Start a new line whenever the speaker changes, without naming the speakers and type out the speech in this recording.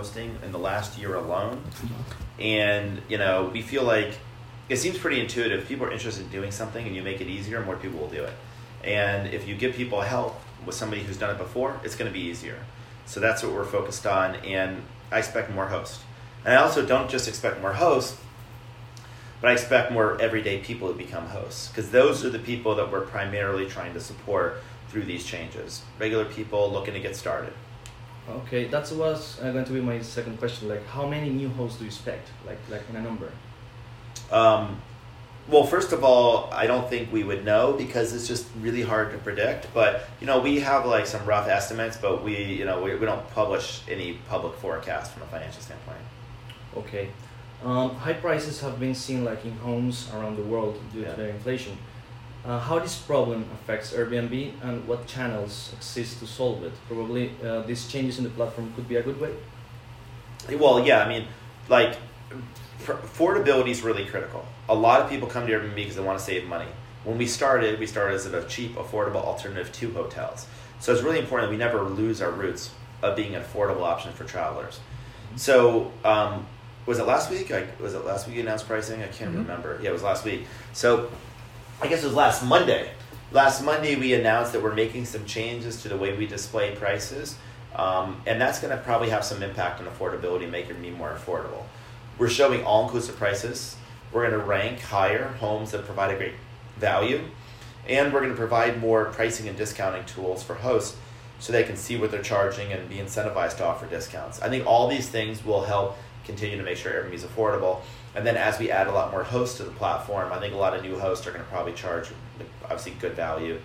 hosting in the last year alone, and you know we feel like it seems pretty intuitive. People are interested in doing something, and you make it easier, more people will do it. And if you give people help with somebody who's done it before, it's going to be easier. So that's what we're focused on, and I expect more hosts. And I also don't just expect more hosts, but I expect more everyday people to become hosts because those are the people that we're primarily trying to support through these changes. Regular people looking to get started.
Okay, that was uh, going to be my second question. Like, how many new hosts do you expect? Like, like in a number?
Um, well, first of all, I don't think we would know because it's just really hard to predict. But you know, we have like some rough estimates, but we you know we, we don't publish any public forecast from a financial standpoint.
Okay. Um, high prices have been seen like in homes around the world due
Yeah.
to the inflation. Uh, how this problem affects Airbnb and what channels exist to solve it? Probably uh, these changes in the platform could be a good way.
Well, yeah, I mean, like affordability is really critical. A lot of people come to Airbnb because they want to save money. When we started, we started as a cheap, affordable alternative to hotels. So it's really important that we never lose our roots of being an affordable option for travelers. So um, was it last week? I, was it last week you announced pricing? I can't
Mhm.
remember. Yeah, it was last week. So I guess it was last Monday. Last Monday we announced that we're making some changes to the way we display prices, um, and that's going to probably have some impact on affordability, making me more affordable. We're showing all-inclusive prices. We're going to rank higher homes that provide a great value, and we're going to provide more pricing and discounting tools for hosts so they can see what they're charging and be incentivized to offer discounts. I think all these things will help continue to make sure Airbnb is affordable. And then as we add a lot more hosts to the platform, I think a lot of new hosts are going to probably charge obviously good value